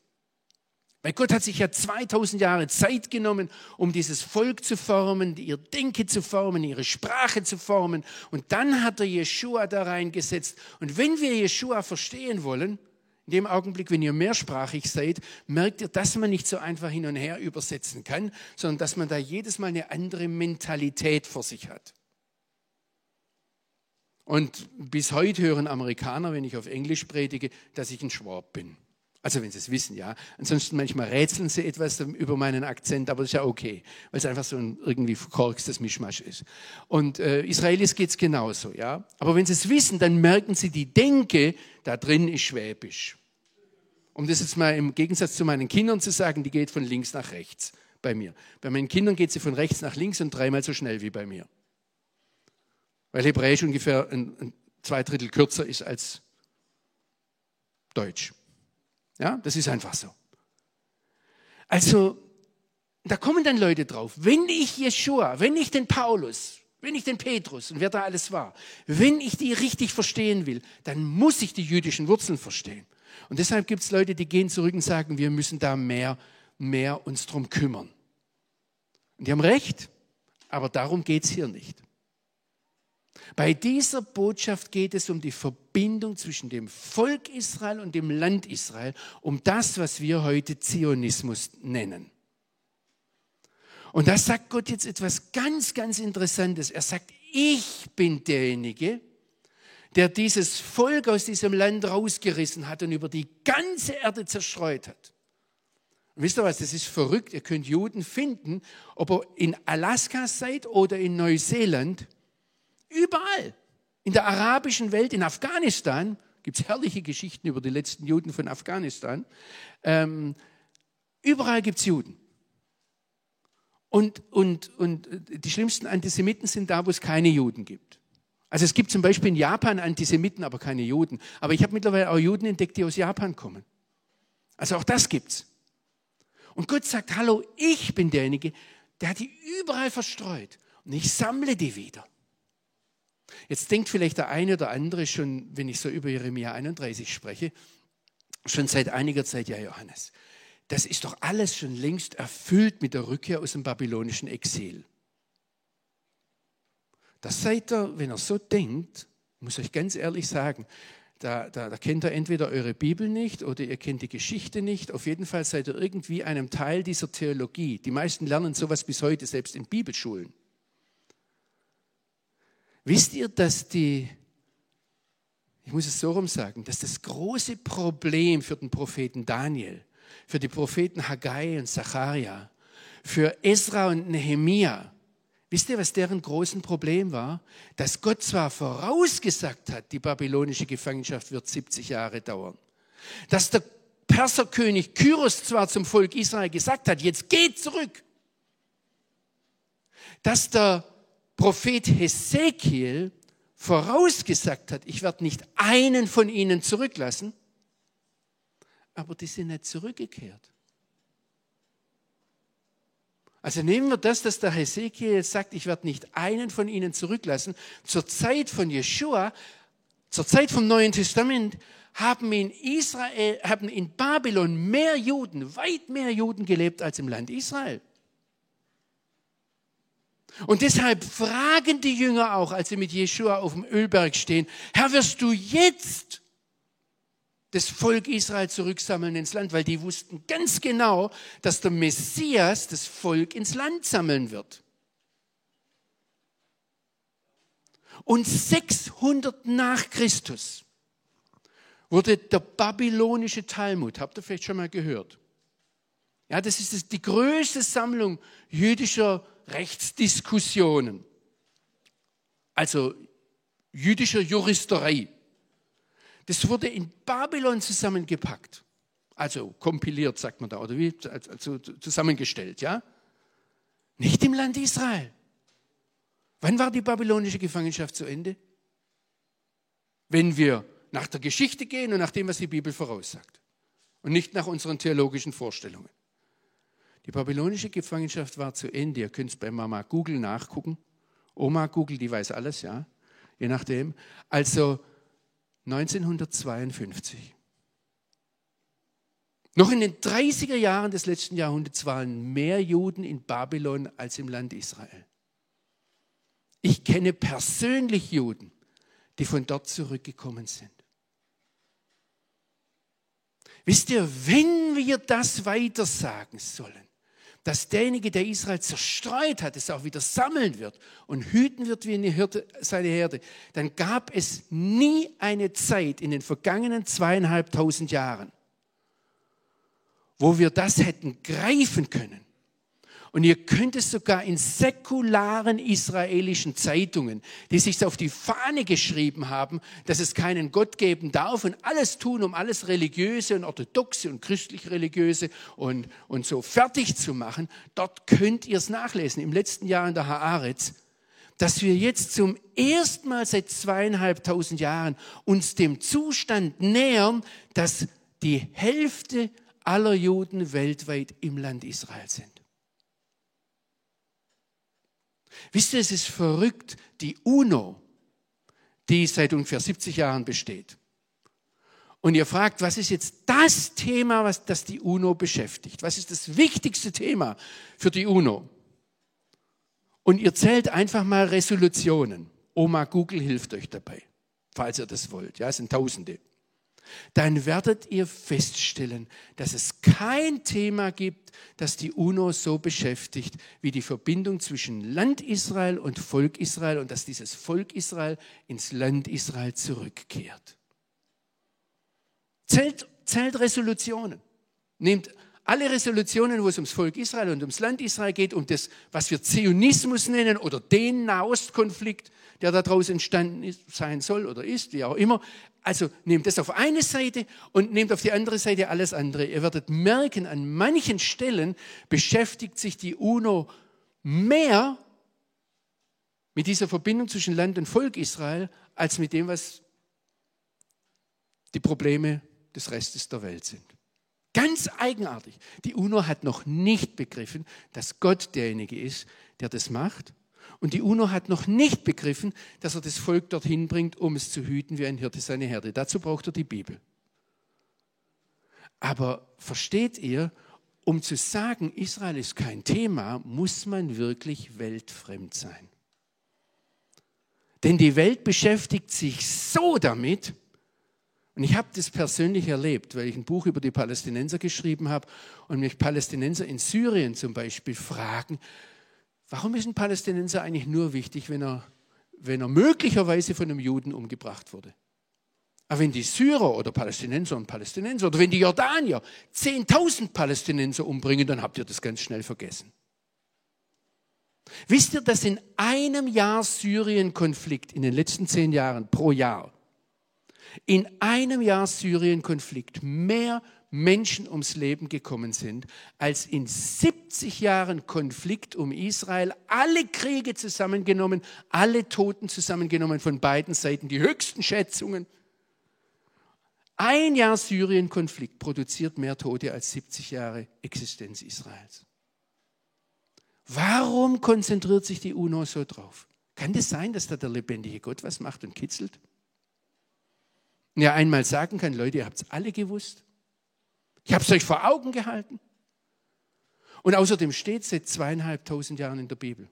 Weil Gott hat sich ja 2000 Jahre Zeit genommen, um dieses Volk zu formen, ihr Denke zu formen, ihre Sprache zu formen. Und dann hat er Jeshua da reingesetzt. Und wenn wir Jeshua verstehen wollen, in dem Augenblick, wenn ihr mehrsprachig seid, merkt ihr, dass man nicht so einfach hin und her übersetzen kann, sondern dass man da jedes Mal eine andere Mentalität vor sich hat. Und bis heute hören Amerikaner, wenn ich auf Englisch predige, dass ich ein Schwab bin. Also wenn sie es wissen, ja. Ansonsten manchmal rätseln sie etwas über meinen Akzent, aber das ist ja okay, weil es einfach so ein irgendwie verkorkstes Mischmasch ist. Und äh, Israelis geht es genauso, ja. Aber wenn sie es wissen, dann merken sie, die Denke da drin ist schwäbisch. Um das jetzt mal im Gegensatz zu meinen Kindern zu sagen, die geht von links nach rechts bei mir. Bei meinen Kindern geht sie von rechts nach links und dreimal so schnell wie bei mir. Weil Hebräisch ungefähr ein, ein zwei Drittel kürzer ist als Deutsch. Ja, das ist einfach so. Also, da kommen dann Leute drauf. Wenn ich Jeshua, wenn ich den Paulus, wenn ich den Petrus und wer da alles war, wenn ich die richtig verstehen will, dann muss ich die jüdischen Wurzeln verstehen. Und deshalb gibt es Leute, die gehen zurück und sagen, wir müssen da mehr, mehr uns drum kümmern. Und die haben recht, aber darum geht es hier nicht. Bei dieser Botschaft geht es um die Verbindung zwischen dem Volk Israel und dem Land Israel, um das, was wir heute Zionismus nennen. Und da sagt Gott jetzt etwas ganz, ganz Interessantes. Er sagt, ich bin derjenige, der dieses Volk aus diesem Land rausgerissen hat und über die ganze Erde zerstreut hat. wisst ihr was, das ist verrückt. Ihr könnt Juden finden, ob ihr in Alaska seid oder in Neuseeland. Überall. In der arabischen Welt, in Afghanistan, gibt es herrliche Geschichten über die letzten Juden von Afghanistan. Ähm, überall gibt es Juden. Und, und, und die schlimmsten Antisemiten sind da, wo es keine Juden gibt. Also es gibt zum Beispiel in Japan Antisemiten, aber keine Juden. Aber ich habe mittlerweile auch Juden entdeckt, die aus Japan kommen. Also auch das gibt's. Und Gott sagt, hallo, ich bin derjenige, der hat die überall verstreut. Und ich sammle die wieder. Jetzt denkt vielleicht der eine oder andere schon, wenn ich so über Jeremia 31 spreche, schon seit einiger Zeit, ja Johannes, das ist doch alles schon längst erfüllt mit der Rückkehr aus dem babylonischen Exil. Das seid ihr, wenn ihr so denkt, muss ich ganz ehrlich sagen, da, da, da, kennt ihr entweder eure Bibel nicht oder ihr kennt die Geschichte nicht. Auf jeden Fall seid ihr irgendwie einem Teil dieser Theologie. Die meisten lernen sowas bis heute, selbst in Bibelschulen. Wisst ihr, dass die, ich muss es so rum sagen, dass das große Problem für den Propheten Daniel, für die Propheten Haggai und Zacharia, für Esra und Nehemia, Wisst ihr, was deren großen Problem war? Dass Gott zwar vorausgesagt hat, die babylonische Gefangenschaft wird 70 Jahre dauern. Dass der Perserkönig Kyros zwar zum Volk Israel gesagt hat, jetzt geht zurück. Dass der Prophet Hesekiel vorausgesagt hat, ich werde nicht einen von ihnen zurücklassen, aber die sind nicht zurückgekehrt. Also nehmen wir das, dass der Hesekiel sagt, ich werde nicht einen von ihnen zurücklassen. Zur Zeit von Jeshua, zur Zeit vom Neuen Testament, haben in Israel, haben in Babylon mehr Juden, weit mehr Juden gelebt als im Land Israel. Und deshalb fragen die Jünger auch, als sie mit Jeshua auf dem Ölberg stehen, Herr, wirst du jetzt das Volk Israel zurücksammeln ins Land, weil die wussten ganz genau, dass der Messias das Volk ins Land sammeln wird. Und 600 nach Christus wurde der babylonische Talmud, habt ihr vielleicht schon mal gehört? Ja, das ist die größte Sammlung jüdischer Rechtsdiskussionen, also jüdischer Juristerei. Das wurde in Babylon zusammengepackt. Also kompiliert, sagt man da, oder wie? Also zusammengestellt, ja? Nicht im Land Israel. Wann war die babylonische Gefangenschaft zu Ende? Wenn wir nach der Geschichte gehen und nach dem, was die Bibel voraussagt. Und nicht nach unseren theologischen Vorstellungen. Die babylonische Gefangenschaft war zu Ende. Ihr könnt es bei Mama Google nachgucken. Oma Google, die weiß alles, ja. Je nachdem. Also 1952. Noch in den 30er Jahren des letzten Jahrhunderts waren mehr Juden in Babylon als im Land Israel. Ich kenne persönlich Juden, die von dort zurückgekommen sind. Wisst ihr, wenn wir das weitersagen sollen, dass derjenige, der Israel zerstreut hat, es auch wieder sammeln wird und hüten wird wie eine Hirte, seine Herde, dann gab es nie eine Zeit in den vergangenen zweieinhalbtausend Jahren, wo wir das hätten greifen können und ihr könnt es sogar in säkularen israelischen Zeitungen, die sich auf die Fahne geschrieben haben, dass es keinen Gott geben darf und alles tun, um alles religiöse und orthodoxe und christlich-religiöse und, und so fertig zu machen. Dort könnt ihr es nachlesen. Im letzten Jahr in der Haaretz dass wir jetzt zum ersten Mal seit zweieinhalbtausend Jahren uns dem Zustand nähern, dass die Hälfte aller Juden weltweit im Land Israel sind. Wisst ihr, es ist verrückt, die UNO, die seit ungefähr 70 Jahren besteht. Und ihr fragt, was ist jetzt das Thema, was das die UNO beschäftigt? Was ist das wichtigste Thema für die UNO? Und ihr zählt einfach mal Resolutionen. Oma Google hilft euch dabei, falls ihr das wollt. Ja, es sind Tausende dann werdet ihr feststellen, dass es kein Thema gibt, das die UNO so beschäftigt wie die Verbindung zwischen Land Israel und Volk Israel und dass dieses Volk Israel ins Land Israel zurückkehrt. Zählt, zählt Resolutionen. Nehmt alle Resolutionen, wo es ums Volk Israel und ums Land Israel geht, um das, was wir Zionismus nennen oder den Nahostkonflikt, der daraus entstanden ist, sein soll oder ist, wie auch immer. Also nehmt das auf eine Seite und nehmt auf die andere Seite alles andere. Ihr werdet merken, an manchen Stellen beschäftigt sich die UNO mehr mit dieser Verbindung zwischen Land und Volk Israel als mit dem, was die Probleme des Restes der Welt sind. Ganz eigenartig. Die UNO hat noch nicht begriffen, dass Gott derjenige ist, der das macht. Und die UNO hat noch nicht begriffen, dass er das Volk dorthin bringt, um es zu hüten wie ein Hirte seine Herde. Dazu braucht er die Bibel. Aber versteht ihr, um zu sagen, Israel ist kein Thema, muss man wirklich weltfremd sein. Denn die Welt beschäftigt sich so damit, und ich habe das persönlich erlebt, weil ich ein Buch über die Palästinenser geschrieben habe und mich Palästinenser in Syrien zum Beispiel fragen, warum ist ein Palästinenser eigentlich nur wichtig, wenn er, wenn er möglicherweise von einem Juden umgebracht wurde? Aber wenn die Syrer oder Palästinenser und Palästinenser oder wenn die Jordanier 10.000 Palästinenser umbringen, dann habt ihr das ganz schnell vergessen. Wisst ihr, dass in einem Jahr Syrien-Konflikt in den letzten zehn Jahren pro Jahr in einem Jahr Syrien-Konflikt mehr Menschen ums Leben gekommen sind, als in 70 Jahren Konflikt um Israel, alle Kriege zusammengenommen, alle Toten zusammengenommen von beiden Seiten, die höchsten Schätzungen. Ein Jahr Syrien-Konflikt produziert mehr Tote als 70 Jahre Existenz Israels. Warum konzentriert sich die UNO so drauf? Kann das sein, dass da der lebendige Gott was macht und kitzelt? Und er einmal sagen kann, Leute, ihr habt es alle gewusst. Ich habe es euch vor Augen gehalten. Und außerdem steht es seit zweieinhalbtausend Jahren in der Bibel.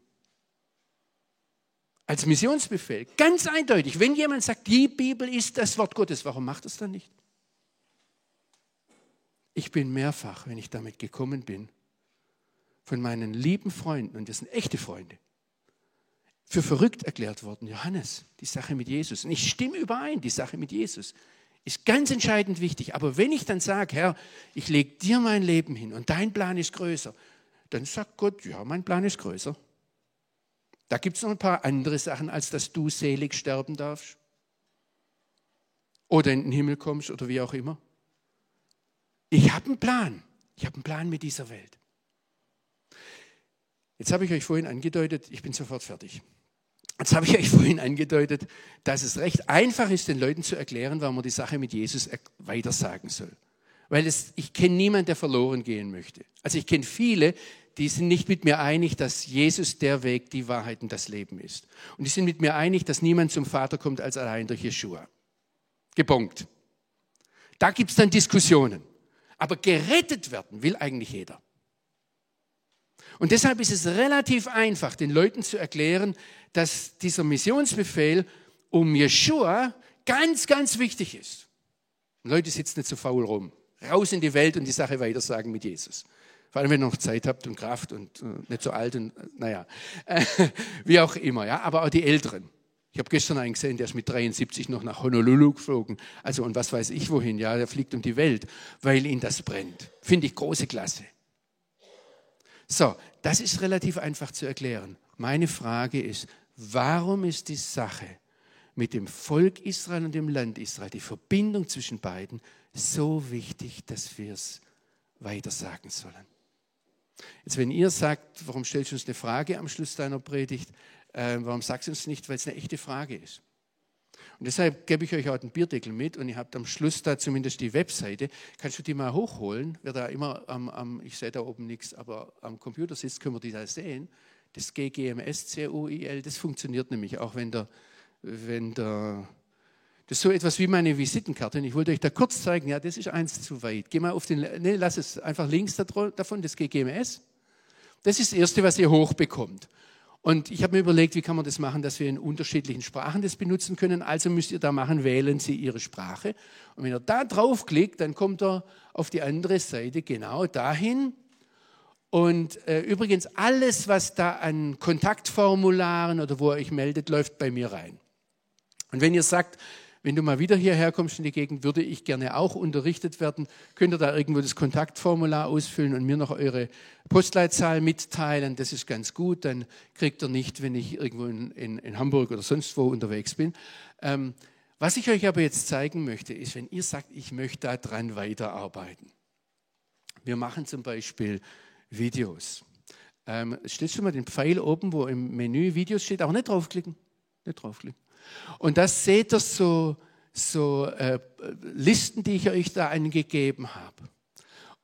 Als Missionsbefehl, ganz eindeutig. Wenn jemand sagt, die Bibel ist das Wort Gottes, warum macht es dann nicht? Ich bin mehrfach, wenn ich damit gekommen bin, von meinen lieben Freunden, und das sind echte Freunde, für verrückt erklärt worden. Johannes, die Sache mit Jesus. Und ich stimme überein, die Sache mit Jesus ist ganz entscheidend wichtig. Aber wenn ich dann sage, Herr, ich lege dir mein Leben hin und dein Plan ist größer, dann sagt Gott, ja, mein Plan ist größer. Da gibt es noch ein paar andere Sachen, als dass du selig sterben darfst. Oder in den Himmel kommst oder wie auch immer. Ich habe einen Plan. Ich habe einen Plan mit dieser Welt. Jetzt habe ich euch vorhin angedeutet, ich bin sofort fertig. Jetzt habe ich euch vorhin angedeutet, dass es recht einfach ist, den Leuten zu erklären, warum man die Sache mit Jesus weitersagen soll. Weil es, ich kenne niemanden, der verloren gehen möchte. Also ich kenne viele, die sind nicht mit mir einig, dass Jesus der Weg, die Wahrheit und das Leben ist. Und die sind mit mir einig, dass niemand zum Vater kommt als allein durch Jeshua. Gepunkt. Da gibt es dann Diskussionen. Aber gerettet werden will eigentlich jeder. Und deshalb ist es relativ einfach, den Leuten zu erklären, dass dieser Missionsbefehl um Jeshua ganz, ganz wichtig ist. Und Leute sitzen nicht so faul rum. Raus in die Welt und die Sache weitersagen mit Jesus. Vor allem, wenn ihr noch Zeit habt und Kraft und äh, nicht so alt und äh, naja, wie auch immer. Ja? Aber auch die Älteren. Ich habe gestern einen gesehen, der ist mit 73 noch nach Honolulu geflogen. Also und was weiß ich wohin. Ja, der fliegt um die Welt, weil ihn das brennt. Finde ich große Klasse. So, das ist relativ einfach zu erklären. Meine Frage ist, warum ist die Sache mit dem Volk Israel und dem Land Israel, die Verbindung zwischen beiden, so wichtig, dass wir es weiter sagen sollen? Jetzt, wenn ihr sagt, warum stellst du uns eine Frage am Schluss deiner Predigt, äh, warum sagst du uns nicht, weil es eine echte Frage ist? Und deshalb gebe ich euch auch den Bierdeckel mit und ihr habt am Schluss da zumindest die Webseite. Kannst du die mal hochholen? Wer da immer am, am ich sehe da oben nichts, aber am Computer sitzt, können wir die da sehen. Das GGMS CUIL, das funktioniert nämlich auch, wenn der, wenn der, das ist so etwas wie meine Visitenkarte. Und ich wollte euch da kurz zeigen, ja, das ist eins zu weit. Geh mal auf den, ne, lass es einfach links davon, das GGMS. Das ist das Erste, was ihr hochbekommt. Und ich habe mir überlegt, wie kann man das machen, dass wir in unterschiedlichen Sprachen das benutzen können. Also müsst ihr da machen, wählen Sie Ihre Sprache. Und wenn ihr da draufklickt, dann kommt er auf die andere Seite genau dahin. Und äh, übrigens, alles, was da an Kontaktformularen oder wo ihr euch meldet, läuft bei mir rein. Und wenn ihr sagt, Wenn du mal wieder hierher kommst in die Gegend, würde ich gerne auch unterrichtet werden. Könnt ihr da irgendwo das Kontaktformular ausfüllen und mir noch eure Postleitzahl mitteilen? Das ist ganz gut. Dann kriegt ihr nicht, wenn ich irgendwo in, in, in Hamburg oder sonst wo unterwegs bin. Ähm, was ich euch aber jetzt zeigen möchte, ist, wenn ihr sagt, ich möchte daran weiterarbeiten. Wir machen zum Beispiel Videos. Ähm, steht schon mal den Pfeil oben, wo im Menü Videos steht, aber nicht draufklicken. Nicht draufklicken. Und das seht ihr so, so äh, Listen, die ich euch da angegeben habe.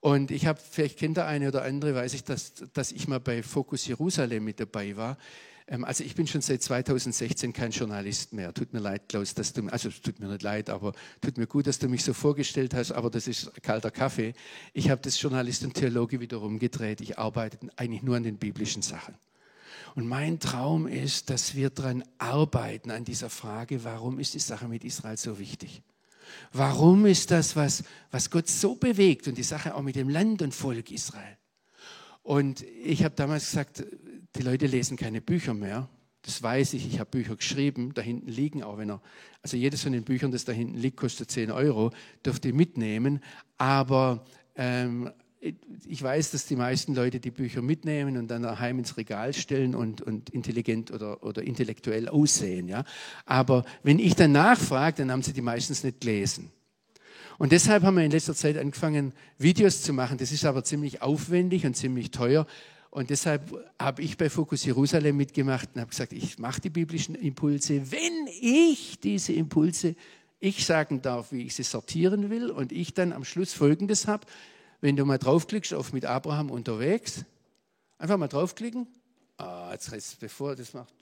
Und ich habe, vielleicht kennt der eine oder andere, weiß ich, dass, dass ich mal bei Focus Jerusalem mit dabei war. Ähm, also ich bin schon seit 2016 kein Journalist mehr. Tut mir leid, Klaus, dass du, also tut mir nicht leid, aber tut mir gut, dass du mich so vorgestellt hast, aber das ist kalter Kaffee. Ich habe das Journalist und Theologie wiederum gedreht. Ich arbeite eigentlich nur an den biblischen Sachen. Und mein Traum ist, dass wir daran arbeiten, an dieser Frage, warum ist die Sache mit Israel so wichtig? Warum ist das, was, was Gott so bewegt und die Sache auch mit dem Land und Volk Israel? Und ich habe damals gesagt, die Leute lesen keine Bücher mehr. Das weiß ich, ich habe Bücher geschrieben, da hinten liegen auch, wenn er, also jedes von den Büchern, das da hinten liegt, kostet 10 Euro, dürft ihr mitnehmen. Aber ähm, ich weiß, dass die meisten Leute die Bücher mitnehmen und dann daheim ins Regal stellen und, und intelligent oder, oder intellektuell aussehen. Ja? Aber wenn ich dann nachfrage, dann haben sie die meistens nicht gelesen. Und deshalb haben wir in letzter Zeit angefangen, Videos zu machen. Das ist aber ziemlich aufwendig und ziemlich teuer. Und deshalb habe ich bei Fokus Jerusalem mitgemacht und habe gesagt, ich mache die biblischen Impulse, wenn ich diese Impulse, ich sagen darf, wie ich sie sortieren will und ich dann am Schluss Folgendes habe. Wenn du mal draufklickst auf mit Abraham unterwegs, einfach mal draufklicken. Ah, jetzt heißt bevor das macht,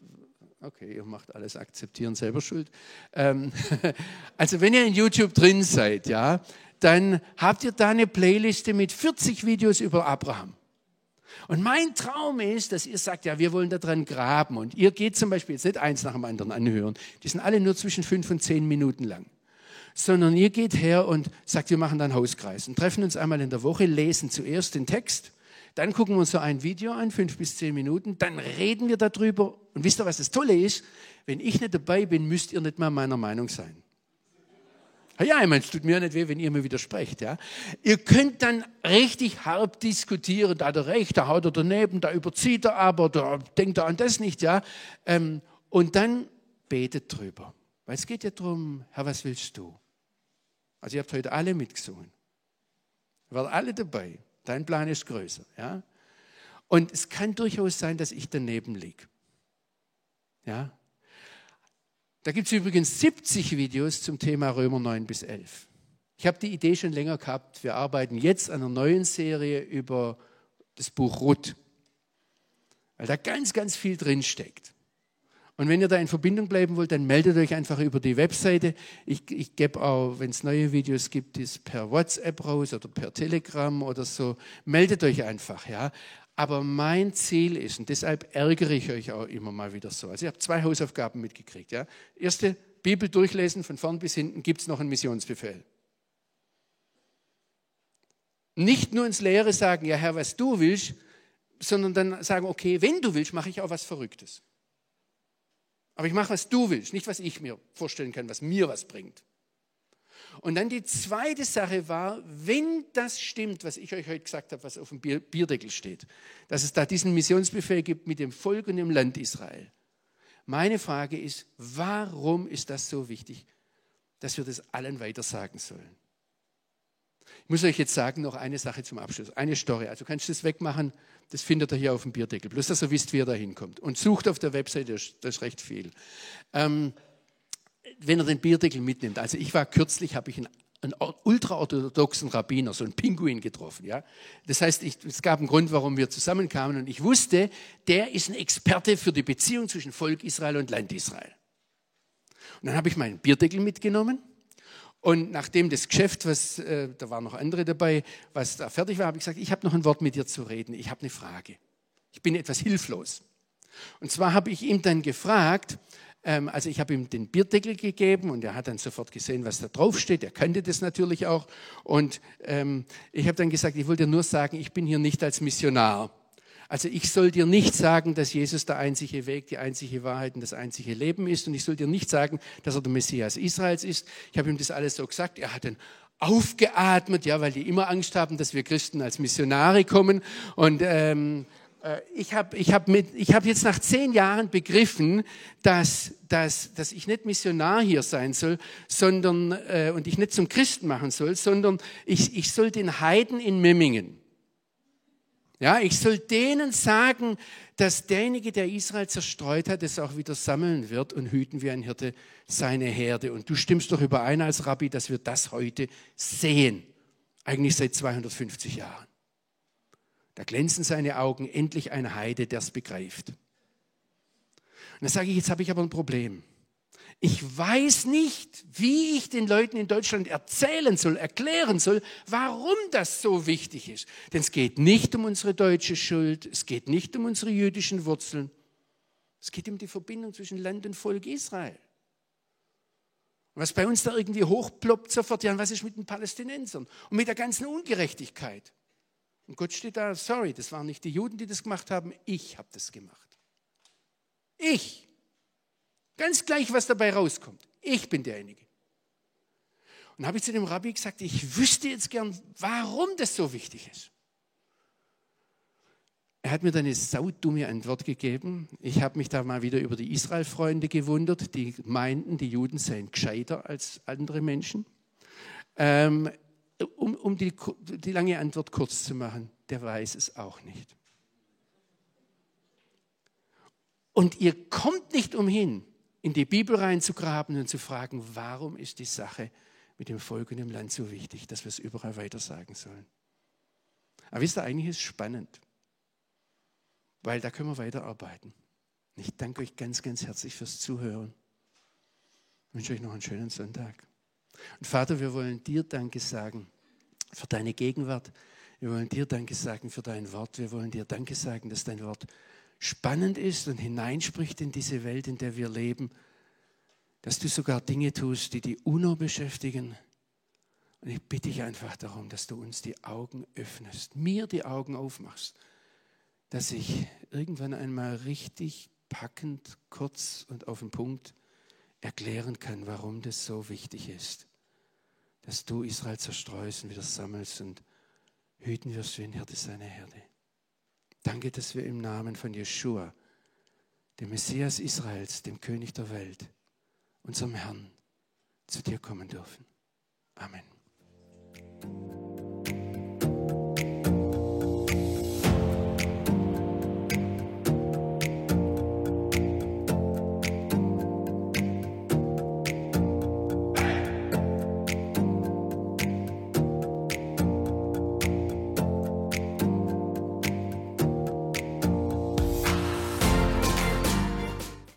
okay, ihr macht alles akzeptieren, selber schuld. Ähm, also wenn ihr in YouTube drin seid, ja, dann habt ihr da eine Playliste mit 40 Videos über Abraham. Und mein Traum ist, dass ihr sagt, ja, wir wollen da dran graben. Und ihr geht zum Beispiel jetzt nicht eins nach dem anderen anhören. Die sind alle nur zwischen fünf und zehn Minuten lang sondern ihr geht her und sagt, wir machen dann Hauskreis und treffen uns einmal in der Woche, lesen zuerst den Text, dann gucken wir uns so ein Video an, fünf bis zehn Minuten, dann reden wir darüber. Und wisst ihr, was das Tolle ist? Wenn ich nicht dabei bin, müsst ihr nicht mal meiner Meinung sein. Ja, ich meine, es tut mir nicht weh, wenn ihr mir widersprecht. Ja? Ihr könnt dann richtig hart diskutieren, da hat er recht, da haut er daneben, da überzieht er aber, da denkt er an das nicht. Ja? Ähm, und dann betet drüber. Weil es geht ja darum, Herr, was willst du? Also ihr habt heute alle mitgesungen. Ihr wart alle dabei. Dein Plan ist größer. Ja? Und es kann durchaus sein, dass ich daneben liege. Ja? Da gibt es übrigens 70 Videos zum Thema Römer 9 bis 11. Ich habe die Idee schon länger gehabt. Wir arbeiten jetzt an einer neuen Serie über das Buch Ruth, weil da ganz, ganz viel drin steckt. Und wenn ihr da in Verbindung bleiben wollt, dann meldet euch einfach über die Webseite. Ich, ich gebe auch, wenn es neue Videos gibt, das per WhatsApp raus oder per Telegram oder so. Meldet euch einfach, ja. Aber mein Ziel ist, und deshalb ärgere ich euch auch immer mal wieder so. Also ich habe zwei Hausaufgaben mitgekriegt. Ja. Erste, Bibel durchlesen, von vorn bis hinten gibt es noch einen Missionsbefehl. Nicht nur ins Leere sagen, ja Herr, was du willst, sondern dann sagen, okay, wenn du willst, mache ich auch was Verrücktes. Aber ich mache, was du willst, nicht was ich mir vorstellen kann, was mir was bringt. Und dann die zweite Sache war, wenn das stimmt, was ich euch heute gesagt habe, was auf dem Bierdeckel steht, dass es da diesen Missionsbefehl gibt mit dem Volk und dem Land Israel. Meine Frage ist, warum ist das so wichtig, dass wir das allen weiter sagen sollen? Muss euch jetzt sagen, noch eine Sache zum Abschluss, eine Story. Also kannst du das wegmachen, das findet ihr hier auf dem Bierdeckel. Bloß, dass ihr wisst, wie ihr da hinkommt. Und sucht auf der Webseite, das ist recht viel. Ähm, wenn er den Bierdeckel mitnimmt. Also ich war kürzlich, habe ich einen, einen ultraorthodoxen Rabbiner, so einen Pinguin getroffen. Ja? Das heißt, ich, es gab einen Grund, warum wir zusammenkamen und ich wusste, der ist ein Experte für die Beziehung zwischen Volk Israel und Land Israel. Und dann habe ich meinen Bierdeckel mitgenommen und nachdem das Geschäft, was, äh, da waren noch andere dabei, was da fertig war, habe ich gesagt, ich habe noch ein Wort mit dir zu reden. Ich habe eine Frage. Ich bin etwas hilflos. Und zwar habe ich ihm dann gefragt, ähm, also ich habe ihm den Bierdeckel gegeben und er hat dann sofort gesehen, was da drauf steht. Er kannte das natürlich auch. Und ähm, ich habe dann gesagt, ich wollte nur sagen, ich bin hier nicht als Missionar. Also ich soll dir nicht sagen, dass Jesus der einzige Weg, die einzige Wahrheit und das einzige Leben ist. Und ich soll dir nicht sagen, dass er der Messias Israels ist. Ich habe ihm das alles so gesagt. Er hat dann aufgeatmet, ja, weil die immer Angst haben, dass wir Christen als Missionare kommen. Und ähm, äh, ich habe ich hab hab jetzt nach zehn Jahren begriffen, dass, dass, dass ich nicht Missionar hier sein soll, sondern äh, und ich nicht zum Christen machen soll, sondern ich, ich soll den Heiden in Memmingen ja, ich soll denen sagen, dass derjenige, der Israel zerstreut hat, es auch wieder sammeln wird und hüten wie ein Hirte seine Herde. Und du stimmst doch überein als Rabbi, dass wir das heute sehen. Eigentlich seit 250 Jahren. Da glänzen seine Augen, endlich ein Heide, der es begreift. Und dann sage ich, jetzt habe ich aber ein Problem. Ich weiß nicht, wie ich den Leuten in Deutschland erzählen soll, erklären soll, warum das so wichtig ist. Denn es geht nicht um unsere deutsche Schuld, es geht nicht um unsere jüdischen Wurzeln, es geht um die Verbindung zwischen Land und Volk Israel. Was bei uns da irgendwie hochploppt sofort, ja, was ist mit den Palästinensern und mit der ganzen Ungerechtigkeit? Und Gott steht da, sorry, das waren nicht die Juden, die das gemacht haben, ich habe das gemacht. Ich. Ganz gleich, was dabei rauskommt. Ich bin derjenige. Und habe ich zu dem Rabbi gesagt, ich wüsste jetzt gern, warum das so wichtig ist. Er hat mir dann eine saudumme Antwort gegeben. Ich habe mich da mal wieder über die Israel-Freunde gewundert, die meinten, die Juden seien gescheiter als andere Menschen. Ähm, um, um die, die lange Antwort kurz zu machen, der weiß es auch nicht. Und ihr kommt nicht umhin, in die Bibel reinzugraben und zu fragen, warum ist die Sache mit dem Volk und dem Land so wichtig, dass wir es überall weiter sagen sollen. Aber wisst ihr, eigentlich ist es spannend, weil da können wir weiterarbeiten. Ich danke euch ganz, ganz herzlich fürs Zuhören. Ich wünsche euch noch einen schönen Sonntag. Und Vater, wir wollen dir Danke sagen für deine Gegenwart. Wir wollen dir Danke sagen für dein Wort. Wir wollen dir Danke sagen, dass dein Wort spannend ist und hineinspricht in diese Welt, in der wir leben, dass du sogar Dinge tust, die die UNO beschäftigen. Und ich bitte dich einfach darum, dass du uns die Augen öffnest, mir die Augen aufmachst, dass ich irgendwann einmal richtig packend, kurz und auf den Punkt erklären kann, warum das so wichtig ist, dass du Israel zerstreust und wieder sammelst und hüten wirst wie ein Hirte seine Herde. Danke, dass wir im Namen von Jeshua, dem Messias Israels, dem König der Welt, unserem Herrn, zu dir kommen dürfen. Amen.